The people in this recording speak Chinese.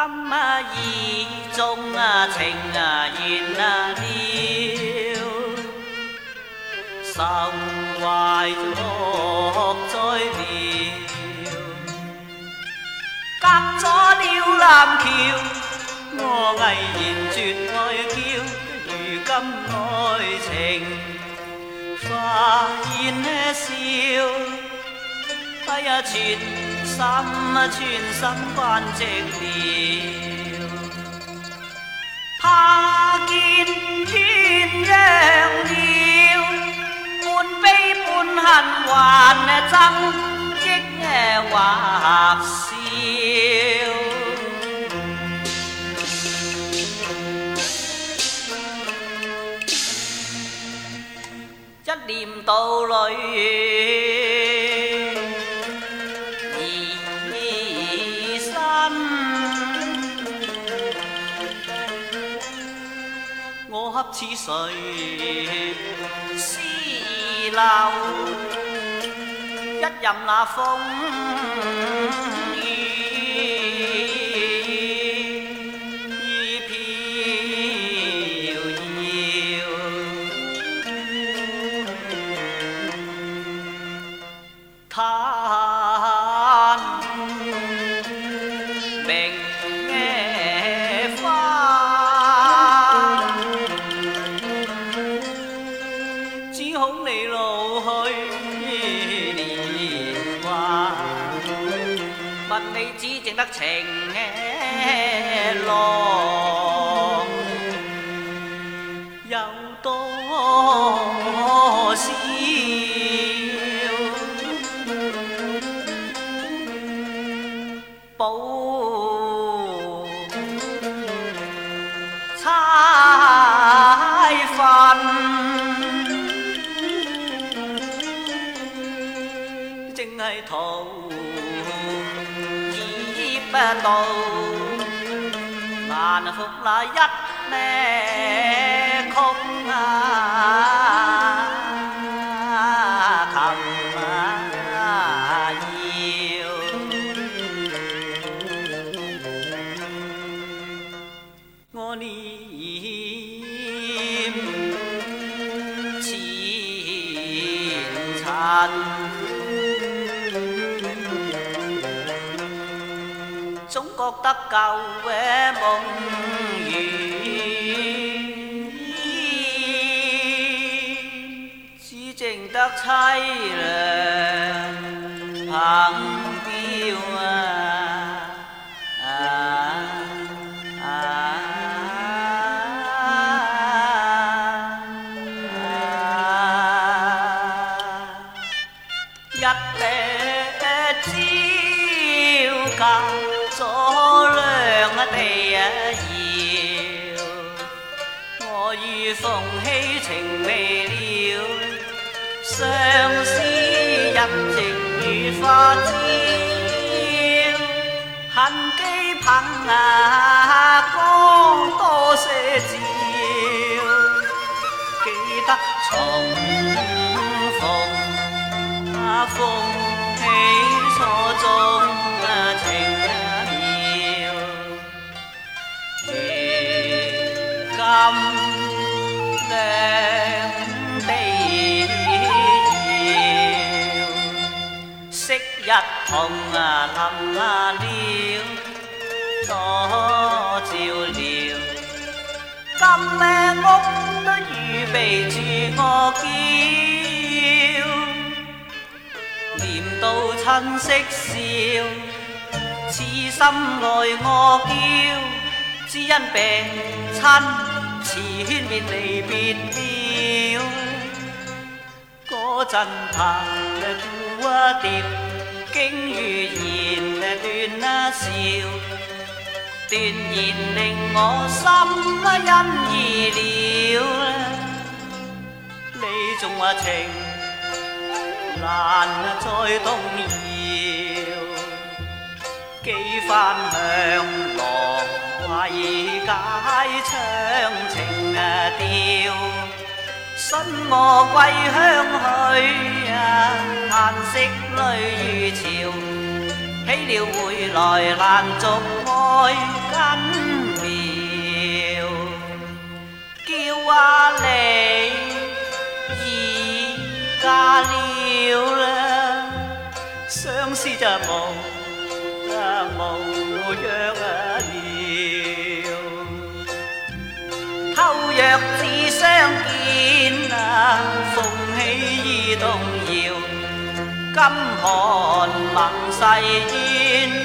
心啊意中啊情啊缘啊了，心怀落醉了。隔咗了南桥，我毅然绝爱娇。如今爱情现呢笑，不也全。心啊，全心关寂了，怕见鸳鸯鸟，半悲半恨还争，亦或笑。一念到泪。似水思流，一任那风雨飘摇，叹命。你只剩得情郎有多少，宝钗分，净系徒。บะตบ้านสุขลายยักษ์แม่คงงาคำมาเยี่ยวงอนิมชินชัน覺得舊嘅夢兒，只剩得凄涼憑吊啊！啊啊啊！一隻朝更。眉一摇，我与凤兮情未了，相思一夕如花娇，恨机凭啊光多些照，记得重逢啊逢。一同啊，临啊了，多照料。今咩屋都预备住我叫，念到亲戚笑，痴心爱我娇，只因病亲迟劝便离别了，嗰阵弹啊古啊调。经语言断一笑，断言令我心恩意了。你纵话情难再动摇，几番向浪慰解唱情调。信我归乡去啊，叹息泪如潮。岂料回来难续爱根苗，叫啊你已嫁了啦，相思就无啊无恙啊。意动摇，今寒冷细